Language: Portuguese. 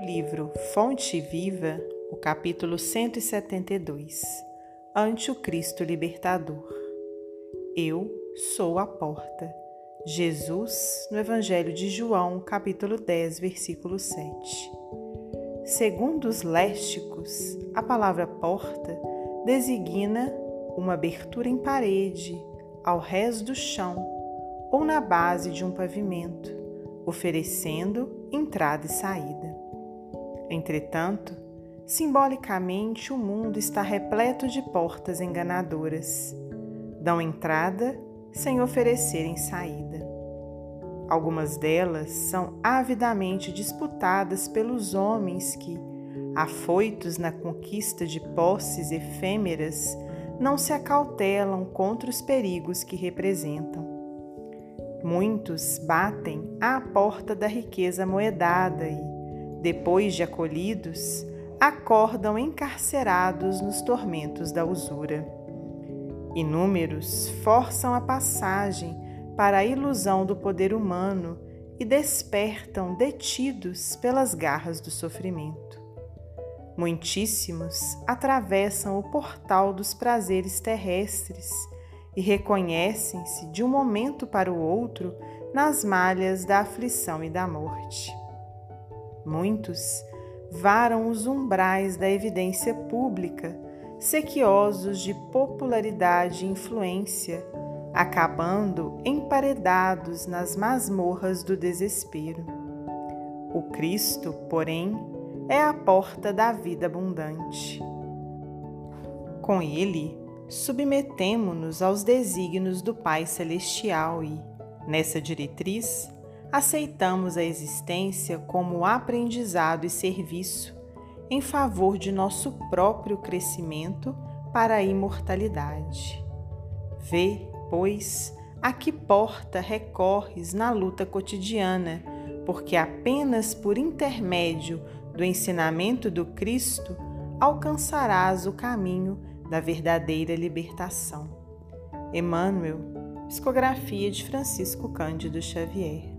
livro Fonte Viva, o capítulo 172 Ante o Cristo Libertador. Eu sou a porta. Jesus, no Evangelho de João, capítulo 10, versículo 7. Segundo os lésticos, a palavra porta designa uma abertura em parede, ao rés do chão ou na base de um pavimento, oferecendo entrada e saída. Entretanto, simbolicamente o mundo está repleto de portas enganadoras. Dão entrada sem oferecerem saída. Algumas delas são avidamente disputadas pelos homens que, afoitos na conquista de posses efêmeras, não se acautelam contra os perigos que representam. Muitos batem à porta da riqueza moedada e, depois de acolhidos, acordam encarcerados nos tormentos da usura. Inúmeros forçam a passagem para a ilusão do poder humano e despertam detidos pelas garras do sofrimento. Muitíssimos atravessam o portal dos prazeres terrestres e reconhecem-se de um momento para o outro nas malhas da aflição e da morte. Muitos varam os umbrais da evidência pública, sequiosos de popularidade e influência, acabando emparedados nas masmorras do desespero. O Cristo, porém, é a porta da vida abundante. Com ele, submetemo-nos aos desígnios do Pai Celestial e, nessa diretriz, aceitamos a existência como aprendizado e serviço em favor de nosso próprio crescimento para a imortalidade. Vê, pois, a que porta recorres na luta cotidiana, porque apenas por intermédio do ensinamento do Cristo alcançarás o caminho da verdadeira libertação. Emmanuel, psicografia de Francisco Cândido Xavier.